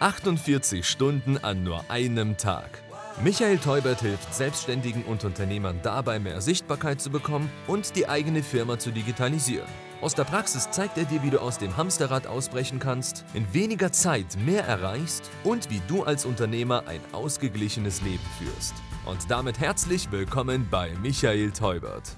48 Stunden an nur einem Tag. Michael Teubert hilft Selbstständigen und Unternehmern dabei, mehr Sichtbarkeit zu bekommen und die eigene Firma zu digitalisieren. Aus der Praxis zeigt er dir, wie du aus dem Hamsterrad ausbrechen kannst, in weniger Zeit mehr erreichst und wie du als Unternehmer ein ausgeglichenes Leben führst. Und damit herzlich willkommen bei Michael Teubert.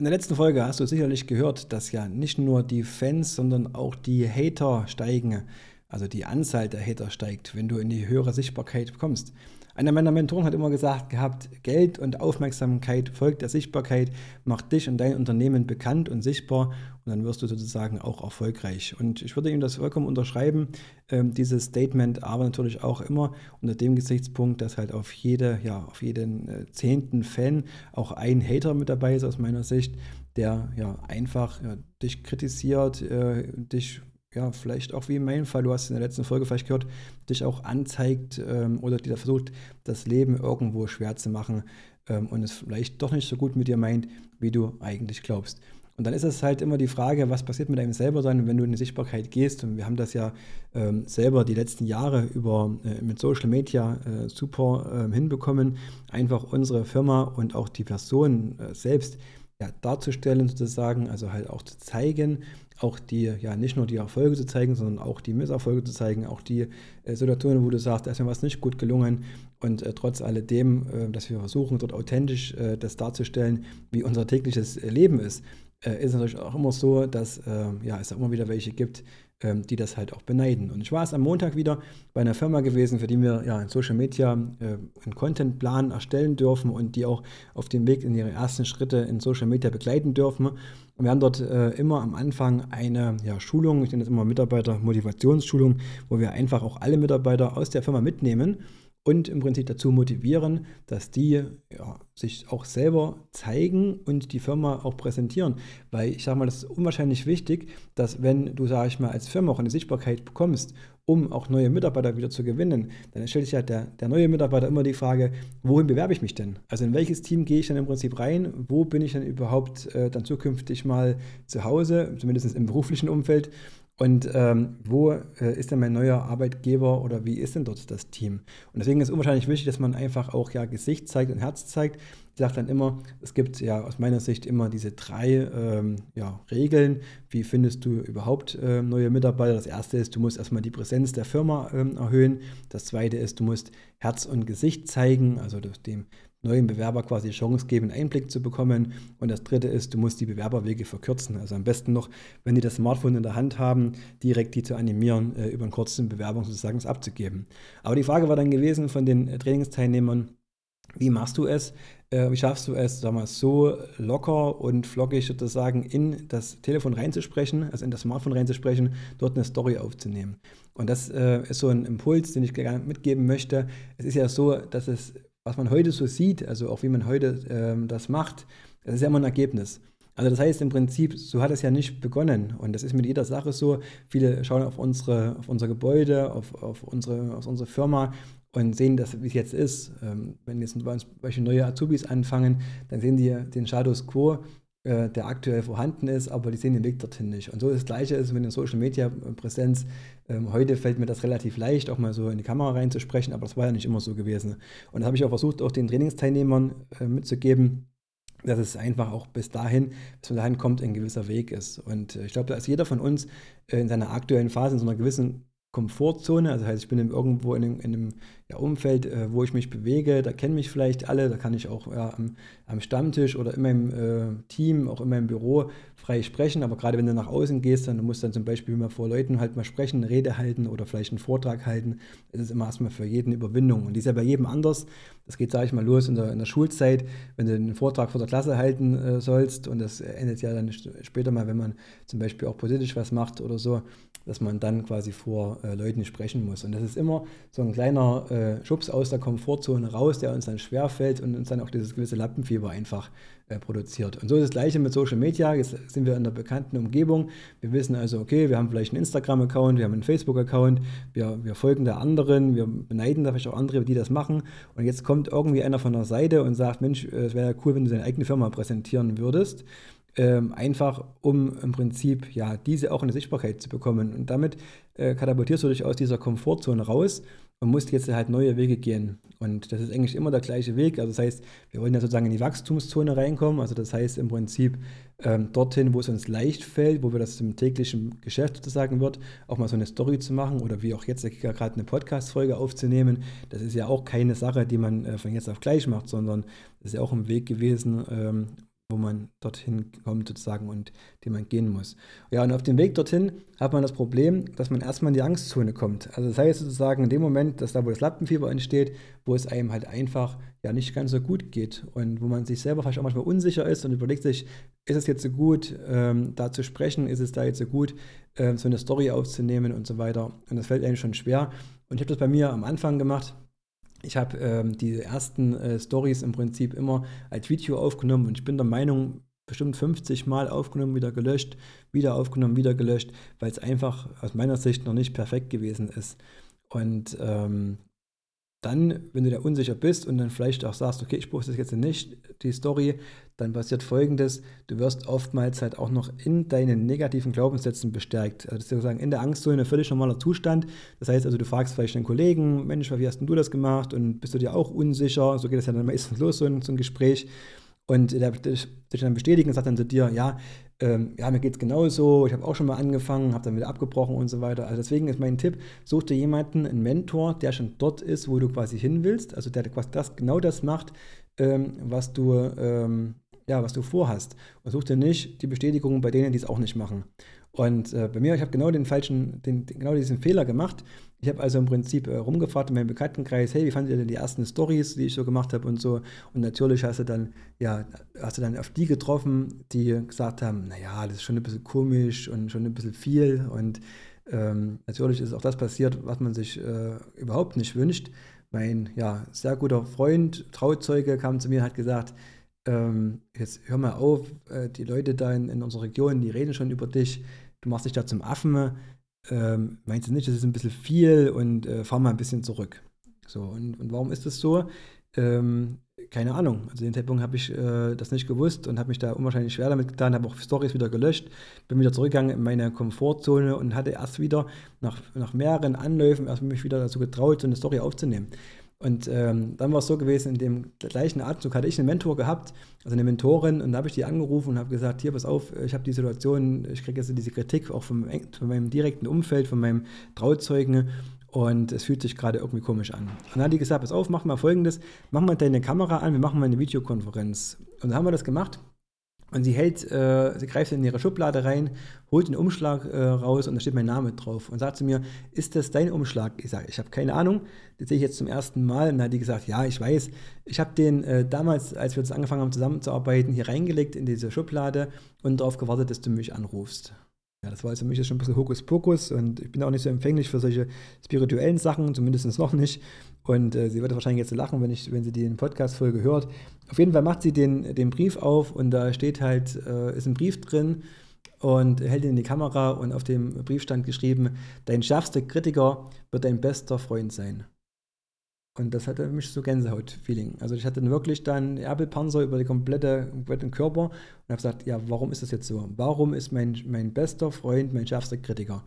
In der letzten Folge hast du sicherlich gehört, dass ja nicht nur die Fans, sondern auch die Hater steigen. Also die Anzahl der Hater steigt, wenn du in die höhere Sichtbarkeit kommst. Einer meiner Mentoren hat immer gesagt gehabt, Geld und Aufmerksamkeit folgt der Sichtbarkeit, macht dich und dein Unternehmen bekannt und sichtbar und dann wirst du sozusagen auch erfolgreich. Und ich würde ihm das vollkommen unterschreiben, äh, dieses Statement, aber natürlich auch immer unter dem Gesichtspunkt, dass halt auf jede, ja, auf jeden äh, zehnten Fan auch ein Hater mit dabei ist aus meiner Sicht, der ja einfach ja, dich kritisiert, äh, dich ja, vielleicht auch wie in meinem Fall, du hast in der letzten Folge vielleicht gehört, dich auch anzeigt ähm, oder dir versucht, das Leben irgendwo schwer zu machen ähm, und es vielleicht doch nicht so gut mit dir meint, wie du eigentlich glaubst. Und dann ist es halt immer die Frage, was passiert mit einem selber sein, wenn du in die Sichtbarkeit gehst. Und wir haben das ja ähm, selber die letzten Jahre über äh, mit Social Media äh, super äh, hinbekommen, einfach unsere Firma und auch die Person äh, selbst ja, darzustellen sozusagen, also halt auch zu zeigen, auch die, ja, nicht nur die Erfolge zu zeigen, sondern auch die Misserfolge zu zeigen, auch die äh, Situationen, wo du sagst, da ist mir was nicht gut gelungen. Und äh, trotz alledem, äh, dass wir versuchen, dort authentisch äh, das darzustellen, wie unser tägliches Leben ist, äh, ist natürlich auch immer so, dass äh, ja, es immer wieder welche gibt, ähm, die das halt auch beneiden. Und ich war es am Montag wieder bei einer Firma gewesen, für die wir ja in Social Media äh, einen Contentplan erstellen dürfen und die auch auf dem Weg in ihre ersten Schritte in Social Media begleiten dürfen. Und wir haben dort äh, immer am Anfang eine ja, Schulung, ich nenne das immer Mitarbeiter-Motivationsschulung, wo wir einfach auch alle Mitarbeiter aus der Firma mitnehmen und im Prinzip dazu motivieren, dass die ja, sich auch selber zeigen und die Firma auch präsentieren. Weil ich sage mal, das ist unwahrscheinlich wichtig, dass wenn du, sage ich mal, als Firma auch eine Sichtbarkeit bekommst, um auch neue Mitarbeiter wieder zu gewinnen, dann stellt sich ja der, der neue Mitarbeiter immer die Frage, wohin bewerbe ich mich denn? Also in welches Team gehe ich dann im Prinzip rein? Wo bin ich dann überhaupt äh, dann zukünftig mal zu Hause, zumindest im beruflichen Umfeld? Und ähm, wo äh, ist denn mein neuer Arbeitgeber oder wie ist denn dort das Team? Und deswegen ist es unwahrscheinlich wichtig, dass man einfach auch ja Gesicht zeigt und Herz zeigt. Ich sage dann immer, es gibt ja aus meiner Sicht immer diese drei ähm, ja, Regeln. Wie findest du überhaupt äh, neue Mitarbeiter? Das erste ist, du musst erstmal die Präsenz der Firma ähm, erhöhen. Das zweite ist, du musst Herz und Gesicht zeigen, also dem neuen Bewerber quasi Chance geben, Einblick zu bekommen. Und das dritte ist, du musst die Bewerberwege verkürzen. Also am besten noch, wenn die das Smartphone in der Hand haben, direkt die zu animieren, äh, über einen kurzen Bewerbung sozusagen abzugeben. Aber die Frage war dann gewesen von den äh, Trainingsteilnehmern, wie machst du es? Äh, wie schaffst du es, sag so locker und flockig sozusagen in das Telefon reinzusprechen, also in das Smartphone reinzusprechen, dort eine Story aufzunehmen? Und das äh, ist so ein Impuls, den ich gerne mitgeben möchte. Es ist ja so, dass es was man heute so sieht, also auch wie man heute ähm, das macht, das ist ja immer ein Ergebnis. Also das heißt im Prinzip, so hat es ja nicht begonnen. Und das ist mit jeder Sache so. Viele schauen auf unsere, auf unser Gebäude, auf, auf, unsere, auf unsere Firma und sehen das, wie es jetzt ist. Ähm, wenn jetzt bei uns welche neue Azubis anfangen, dann sehen die den Status quo äh, der aktuell vorhanden ist, aber die sehen den Weg dorthin nicht. Und so das Gleiche ist mit der Social Media Präsenz. Ähm, heute fällt mir das relativ leicht, auch mal so in die Kamera reinzusprechen, aber das war ja nicht immer so gewesen. Und das habe ich auch versucht, auch den Trainingsteilnehmern äh, mitzugeben, dass es einfach auch bis dahin, bis man dahin kommt, ein gewisser Weg ist. Und äh, ich glaube, da ist jeder von uns äh, in seiner aktuellen Phase in so einer gewissen Komfortzone. Also heißt, ich bin irgendwo in einem, in einem ja, Umfeld, äh, wo ich mich bewege. Da kennen mich vielleicht alle. Da kann ich auch ja, am, am, Stammtisch oder in meinem äh, Team, auch in meinem Büro frei sprechen. Aber gerade wenn du nach außen gehst, dann musst du dann zum Beispiel mal vor Leuten halt mal sprechen, eine Rede halten oder vielleicht einen Vortrag halten. Das ist immer erstmal für jeden Überwindung. Und die ist ja bei jedem anders. Das geht, sage ich mal, los in der, in der Schulzeit, wenn du einen Vortrag vor der Klasse halten äh, sollst. Und das endet ja dann später mal, wenn man zum Beispiel auch politisch was macht oder so dass man dann quasi vor äh, Leuten sprechen muss. Und das ist immer so ein kleiner äh, Schubs aus der Komfortzone raus, der uns dann schwerfällt und uns dann auch dieses gewisse Lappenfieber einfach äh, produziert. Und so ist das gleiche mit Social Media. Jetzt sind wir in der bekannten Umgebung. Wir wissen also, okay, wir haben vielleicht einen Instagram-Account, wir haben einen Facebook-Account, wir, wir folgen der anderen, wir beneiden da vielleicht auch andere, die das machen. Und jetzt kommt irgendwie einer von der Seite und sagt, Mensch, äh, es wäre ja cool, wenn du deine eigene Firma präsentieren würdest ähm, einfach um im Prinzip ja diese auch in die Sichtbarkeit zu bekommen. Und damit äh, katapultierst du dich aus dieser Komfortzone raus und musst jetzt halt neue Wege gehen. Und das ist eigentlich immer der gleiche Weg. Also das heißt, wir wollen ja sozusagen in die Wachstumszone reinkommen. Also das heißt im Prinzip ähm, dorthin, wo es uns leicht fällt, wo wir das im täglichen Geschäft sozusagen wird, auch mal so eine Story zu machen oder wie auch jetzt gerade eine Podcast-Folge aufzunehmen. Das ist ja auch keine Sache, die man äh, von jetzt auf gleich macht, sondern das ist ja auch ein Weg gewesen, ähm, wo man dorthin kommt sozusagen und den man gehen muss. Ja, und auf dem Weg dorthin hat man das Problem, dass man erstmal in die Angstzone kommt. Also das heißt sozusagen in dem Moment, dass da, wo das Lappenfieber entsteht, wo es einem halt einfach ja nicht ganz so gut geht und wo man sich selber vielleicht auch manchmal unsicher ist und überlegt sich, ist es jetzt so gut, ähm, da zu sprechen, ist es da jetzt so gut, ähm, so eine Story aufzunehmen und so weiter. Und das fällt einem schon schwer. Und ich habe das bei mir am Anfang gemacht, ich habe ähm, die ersten äh, Stories im Prinzip immer als Video aufgenommen und ich bin der Meinung, bestimmt 50 Mal aufgenommen, wieder gelöscht, wieder aufgenommen, wieder gelöscht, weil es einfach aus meiner Sicht noch nicht perfekt gewesen ist. Und ähm, dann, wenn du da unsicher bist und dann vielleicht auch sagst, okay, ich poste das jetzt nicht, die Story, dann passiert folgendes, du wirst oftmals halt auch noch in deinen negativen Glaubenssätzen bestärkt. Also das ist sozusagen in der Angstzone ein völlig normaler Zustand. Das heißt also, du fragst vielleicht deinen Kollegen, Mensch, wie hast denn du das gemacht? Und bist du dir auch unsicher? So geht es ja dann meistens los, so ein, so ein Gespräch. Und der dich dann bestätigen und sagt dann zu dir, ja, ähm, ja, mir geht es genauso, ich habe auch schon mal angefangen, habe dann wieder abgebrochen und so weiter. Also deswegen ist mein Tipp, such dir jemanden, einen Mentor, der schon dort ist, wo du quasi hin willst, also der quasi das, genau das macht, ähm, was du ähm, ja, was du vorhast. Und such dir nicht die Bestätigung bei denen, die es auch nicht machen. Und äh, bei mir, ich habe genau den falschen, den, genau diesen Fehler gemacht. Ich habe also im Prinzip äh, rumgefragt in meinem Bekanntenkreis, hey, wie fandet ihr denn die ersten Stories, die ich so gemacht habe und so. Und natürlich hast du dann, ja, hast du dann auf die getroffen, die gesagt haben, naja, das ist schon ein bisschen komisch und schon ein bisschen viel. Und ähm, natürlich ist auch das passiert, was man sich äh, überhaupt nicht wünscht. Mein ja, sehr guter Freund, Trauzeuge, kam zu mir und hat gesagt, ähm, jetzt hör mal auf, äh, die Leute da in, in, unserer Region, die reden schon über dich, du machst dich da zum Affen, ähm, meinst du nicht, das ist ein bisschen viel und äh, fahr mal ein bisschen zurück. So, und, und warum ist das so? Ähm, keine Ahnung. Also den Zeitpunkt habe ich äh, das nicht gewusst und habe mich da unwahrscheinlich schwer damit getan, habe auch Stories wieder gelöscht, bin wieder zurückgegangen in meine Komfortzone und hatte erst wieder nach, nach mehreren Anläufen erst mich wieder dazu getraut, so eine Story aufzunehmen. Und ähm, dann war es so gewesen, in dem gleichen Atemzug hatte ich einen Mentor gehabt, also eine Mentorin, und da habe ich die angerufen und habe gesagt, hier, pass auf, ich habe die Situation, ich kriege jetzt diese Kritik auch vom, von meinem direkten Umfeld, von meinem Trauzeugen und es fühlt sich gerade irgendwie komisch an. Und dann hat die gesagt, pass auf, mach mal folgendes, mach mal deine Kamera an, wir machen mal eine Videokonferenz. Und dann haben wir das gemacht und sie hält, äh, sie greift in ihre Schublade rein, holt den Umschlag äh, raus und da steht mein Name drauf und sagt zu mir, ist das dein Umschlag? Ich sage, ich habe keine Ahnung, das sehe ich jetzt zum ersten Mal. Und dann hat die gesagt, ja, ich weiß, ich habe den äh, damals, als wir das angefangen haben zusammenzuarbeiten, hier reingelegt in diese Schublade und darauf gewartet, dass du mich anrufst. Ja, das war also für mich schon ein bisschen Hokuspokus und ich bin auch nicht so empfänglich für solche spirituellen Sachen, zumindest noch nicht. Und äh, sie wird wahrscheinlich jetzt lachen, wenn, ich, wenn sie die Podcast-Folge hört. Auf jeden Fall macht sie den, den Brief auf und da steht halt, äh, ist ein Brief drin und hält ihn in die Kamera und auf dem Brief stand geschrieben, dein schärfster Kritiker wird dein bester Freund sein. Und das hatte mich so Gänsehaut-Feeling. Also ich hatte wirklich dann Erbelpanzer über den komplette, kompletten Körper und habe gesagt, ja, warum ist das jetzt so? Warum ist mein, mein bester Freund mein schärfster Kritiker?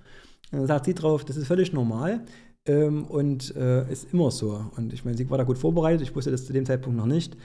Und dann sagt sie drauf, das ist völlig normal ähm, und äh, ist immer so. Und ich meine, sie war da gut vorbereitet, ich wusste das zu dem Zeitpunkt noch nicht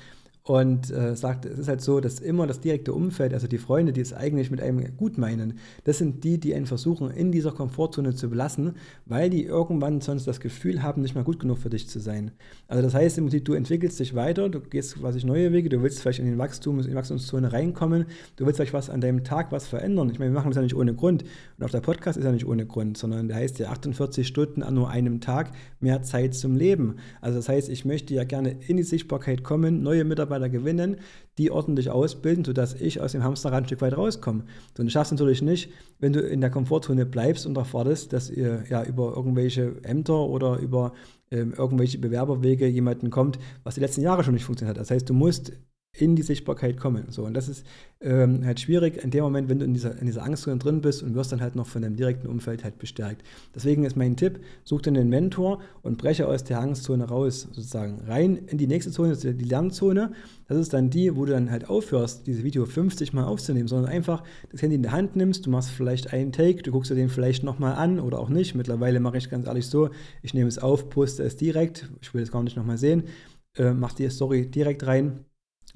und äh, sagt, es ist halt so, dass immer das direkte Umfeld, also die Freunde, die es eigentlich mit einem gut meinen, das sind die, die einen versuchen, in dieser Komfortzone zu belassen, weil die irgendwann sonst das Gefühl haben, nicht mehr gut genug für dich zu sein. Also das heißt im Prinzip, du entwickelst dich weiter, du gehst quasi neue Wege, du willst vielleicht in den Wachstum, in die Wachstumszone reinkommen, du willst vielleicht was an deinem Tag was verändern. Ich meine, wir machen das ja nicht ohne Grund. Und auch der Podcast ist ja nicht ohne Grund, sondern der heißt ja 48 Stunden an nur einem Tag, mehr Zeit zum Leben. Also das heißt, ich möchte ja gerne in die Sichtbarkeit kommen, neue Mitarbeiter Mitarbeiter gewinnen, die ordentlich ausbilden, sodass ich aus dem Hamsterrad ein Stück weit rauskomme. So, und du schaffst natürlich nicht, wenn du in der Komfortzone bleibst und erwartest, dass ihr ja über irgendwelche Ämter oder über ähm, irgendwelche Bewerberwege jemanden kommt, was die letzten Jahre schon nicht funktioniert hat. Das heißt, du musst in die Sichtbarkeit kommen. So, und das ist ähm, halt schwierig in dem Moment, wenn du in dieser, in dieser Angstzone drin bist und wirst dann halt noch von deinem direkten Umfeld halt bestärkt. Deswegen ist mein Tipp, such dir einen Mentor und breche aus der Angstzone raus, sozusagen rein in die nächste Zone, die Lernzone. Das ist dann die, wo du dann halt aufhörst, dieses Video 50 Mal aufzunehmen, sondern einfach das Handy in die Hand nimmst, du machst vielleicht einen Take, du guckst dir den vielleicht nochmal an oder auch nicht. Mittlerweile mache ich ganz ehrlich so, ich nehme es auf, poste es direkt, ich will es gar nicht nochmal sehen, äh, mach die Story direkt rein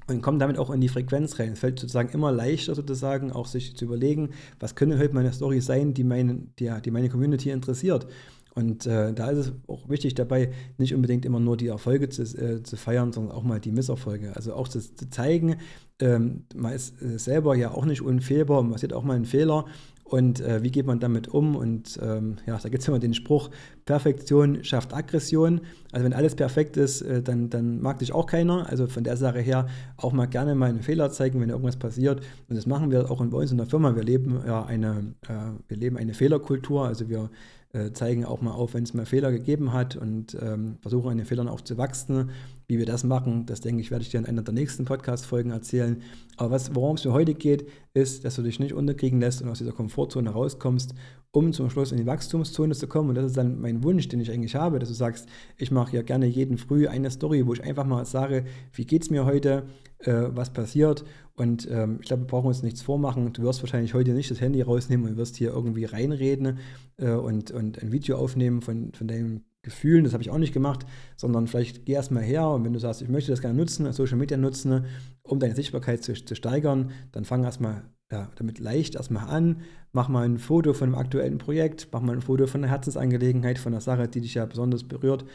und kommen damit auch in die Frequenz rein. Es fällt sozusagen immer leichter sozusagen auch sich zu überlegen, was könnte heute meine Story sein, die meine, die, die meine Community interessiert. Und äh, da ist es auch wichtig dabei, nicht unbedingt immer nur die Erfolge zu, äh, zu feiern, sondern auch mal die Misserfolge. Also auch zu, zu zeigen, ähm, man ist äh, selber ja auch nicht unfehlbar, man sieht auch mal einen Fehler und äh, wie geht man damit um? Und ähm, ja, da gibt es immer den Spruch, Perfektion schafft Aggression. Also wenn alles perfekt ist, äh, dann, dann mag dich auch keiner. Also von der Sache her auch mal gerne mal einen Fehler zeigen, wenn irgendwas passiert. Und das machen wir auch bei uns in der Firma. Wir leben ja eine, äh, wir leben eine Fehlerkultur. Also wir äh, zeigen auch mal auf, wenn es mal Fehler gegeben hat und ähm, versuchen an den Fehlern auch zu wachsen. Wie wir das machen, das denke ich, werde ich dir in einer der nächsten Podcast-Folgen erzählen. Aber worum es mir heute geht, ist, dass du dich nicht unterkriegen lässt und aus dieser Komfortzone rauskommst, um zum Schluss in die Wachstumszone zu kommen. Und das ist dann mein Wunsch, den ich eigentlich habe, dass du sagst, ich mache ja gerne jeden Früh eine Story, wo ich einfach mal sage, wie geht es mir heute, äh, was passiert. Und ähm, ich glaube, wir brauchen uns nichts vormachen. Du wirst wahrscheinlich heute nicht das Handy rausnehmen und wirst hier irgendwie reinreden äh, und, und ein Video aufnehmen von, von deinem Gefühlen, das habe ich auch nicht gemacht, sondern vielleicht geh erstmal her und wenn du sagst, ich möchte das gerne nutzen, Social Media nutzen, um deine Sichtbarkeit zu, zu steigern, dann fang erstmal ja, damit leicht erstmal an, mach mal ein Foto von einem aktuellen Projekt, mach mal ein Foto von einer Herzensangelegenheit, von einer Sache, die dich ja besonders berührt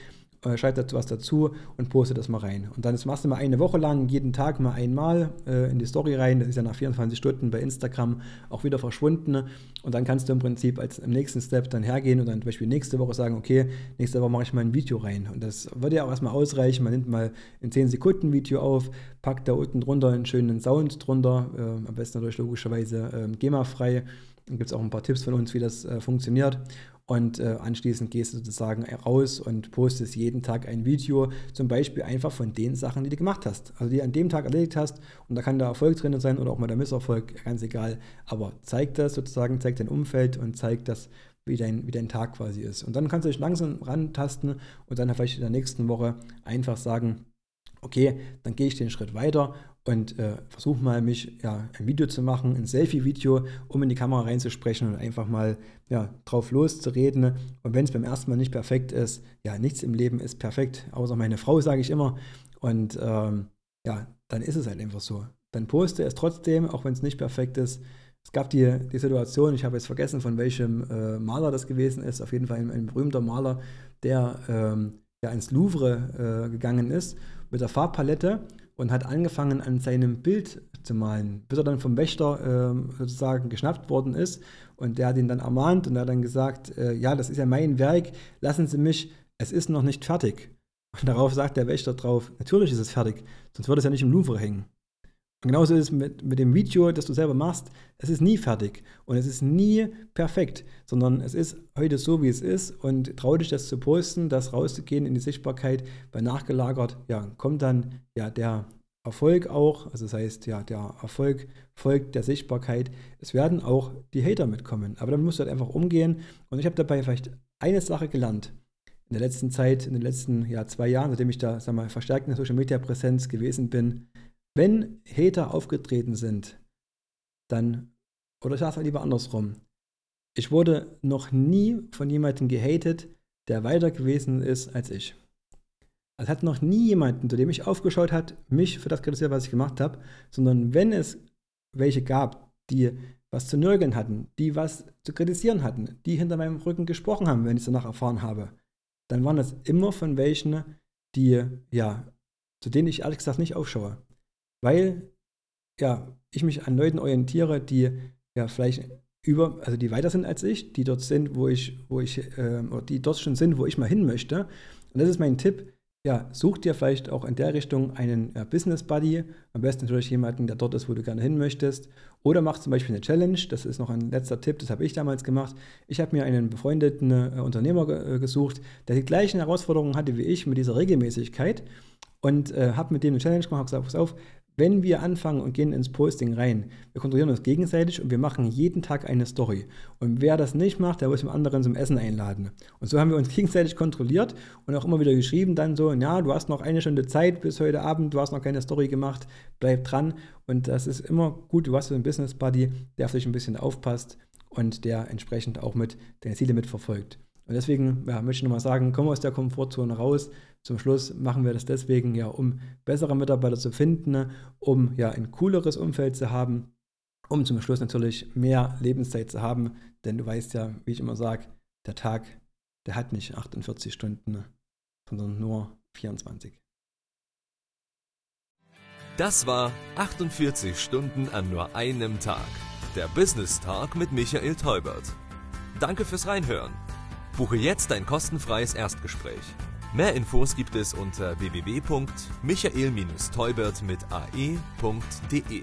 äh, schreib dazu was dazu und poste das mal rein. Und dann machst du mal eine Woche lang, jeden Tag mal einmal äh, in die Story rein. Das ist ja nach 24 Stunden bei Instagram auch wieder verschwunden. Und dann kannst du im Prinzip als im nächsten Step dann hergehen und dann zum Beispiel nächste Woche sagen, okay, nächste Woche mache ich mal ein Video rein. Und das würde ja auch erstmal ausreichen. Man nimmt mal ein 10 Sekunden Video auf, packt da unten drunter einen schönen Sound drunter, äh, am besten natürlich logischerweise äh, GEMA-frei. Dann gibt es auch ein paar Tipps von uns, wie das äh, funktioniert. Und äh, anschließend gehst du sozusagen raus und postest jeden Tag ein Video, zum Beispiel einfach von den Sachen, die du gemacht hast. Also die du an dem Tag erledigt hast. Und da kann der Erfolg drin sein oder auch mal der Misserfolg, ganz egal. Aber zeig das sozusagen, zeig dein Umfeld und zeig das, wie dein, wie dein Tag quasi ist. Und dann kannst du dich langsam rantasten und dann vielleicht in der nächsten Woche einfach sagen, okay, dann gehe ich den Schritt weiter und äh, versuche mal, mich ja, ein Video zu machen, ein Selfie-Video, um in die Kamera reinzusprechen und einfach mal ja, drauf loszureden. Und wenn es beim ersten Mal nicht perfekt ist, ja, nichts im Leben ist perfekt, außer meine Frau, sage ich immer. Und ähm, ja, dann ist es halt einfach so. Dann poste es trotzdem, auch wenn es nicht perfekt ist. Es gab die, die Situation, ich habe jetzt vergessen, von welchem äh, Maler das gewesen ist, auf jeden Fall ein, ein berühmter Maler, der ähm, ja, ins Louvre äh, gegangen ist mit der Farbpalette und hat angefangen an seinem Bild zu malen, bis er dann vom Wächter äh, sozusagen geschnappt worden ist und der hat ihn dann ermahnt und er hat dann gesagt, äh, ja, das ist ja mein Werk, lassen Sie mich, es ist noch nicht fertig. Und darauf sagt der Wächter drauf, natürlich ist es fertig, sonst würde es ja nicht im Louvre hängen. Und genauso ist es mit, mit dem Video, das du selber machst. Es ist nie fertig und es ist nie perfekt, sondern es ist heute so, wie es ist. Und trau dich, das zu posten, das rauszugehen in die Sichtbarkeit, weil nachgelagert, ja, kommt dann ja der Erfolg auch. Also das heißt, ja, der Erfolg folgt der Sichtbarkeit. Es werden auch die Hater mitkommen. Aber damit musst du halt einfach umgehen. Und ich habe dabei vielleicht eine Sache gelernt in der letzten Zeit, in den letzten ja, zwei Jahren, seitdem ich da sag mal, verstärkt in der Social Media Präsenz gewesen bin, wenn Hater aufgetreten sind, dann, oder ich sage es lieber andersrum, ich wurde noch nie von jemandem gehatet, der weiter gewesen ist als ich. Es hat noch nie jemanden, zu dem ich aufgeschaut hat, mich für das kritisiert, was ich gemacht habe, sondern wenn es welche gab, die was zu nörgeln hatten, die was zu kritisieren hatten, die hinter meinem Rücken gesprochen haben, wenn ich es danach erfahren habe, dann waren das immer von welchen, die, ja, zu denen ich ehrlich gesagt nicht aufschaue weil ja, ich mich an Leuten orientiere, die ja vielleicht über, also die weiter sind als ich, die dort sind, wo ich, wo ich, äh, oder die dort schon sind, wo ich mal hin möchte. Und das ist mein Tipp. Ja, such dir vielleicht auch in der Richtung einen ja, Business Buddy, am besten natürlich jemanden, der dort ist, wo du gerne hin möchtest, Oder mach zum Beispiel eine Challenge, das ist noch ein letzter Tipp, das habe ich damals gemacht. Ich habe mir einen befreundeten äh, Unternehmer ge äh, gesucht, der die gleichen Herausforderungen hatte wie ich mit dieser Regelmäßigkeit und äh, habe mit dem eine Challenge gemacht, habe gesagt, pass auf, wenn wir anfangen und gehen ins Posting rein, wir kontrollieren uns gegenseitig und wir machen jeden Tag eine Story. Und wer das nicht macht, der muss dem anderen zum Essen einladen. Und so haben wir uns gegenseitig kontrolliert und auch immer wieder geschrieben, dann so, ja, du hast noch eine Stunde Zeit bis heute Abend, du hast noch keine Story gemacht, bleib dran. Und das ist immer gut, du hast so einen Business Buddy, der auf dich ein bisschen aufpasst und der entsprechend auch mit deine Ziele mitverfolgt. Und deswegen ja, möchte ich nochmal sagen, komm aus der Komfortzone raus. Zum Schluss machen wir das deswegen ja, um bessere Mitarbeiter zu finden, um ja ein cooleres Umfeld zu haben, um zum Schluss natürlich mehr Lebenszeit zu haben. Denn du weißt ja, wie ich immer sage, der Tag, der hat nicht 48 Stunden, sondern nur 24. Das war 48 Stunden an nur einem Tag. Der Business Talk mit Michael Teubert. Danke fürs Reinhören. Buche jetzt ein kostenfreies Erstgespräch. Mehr Infos gibt es unter www.michael-teubert mit ae.de.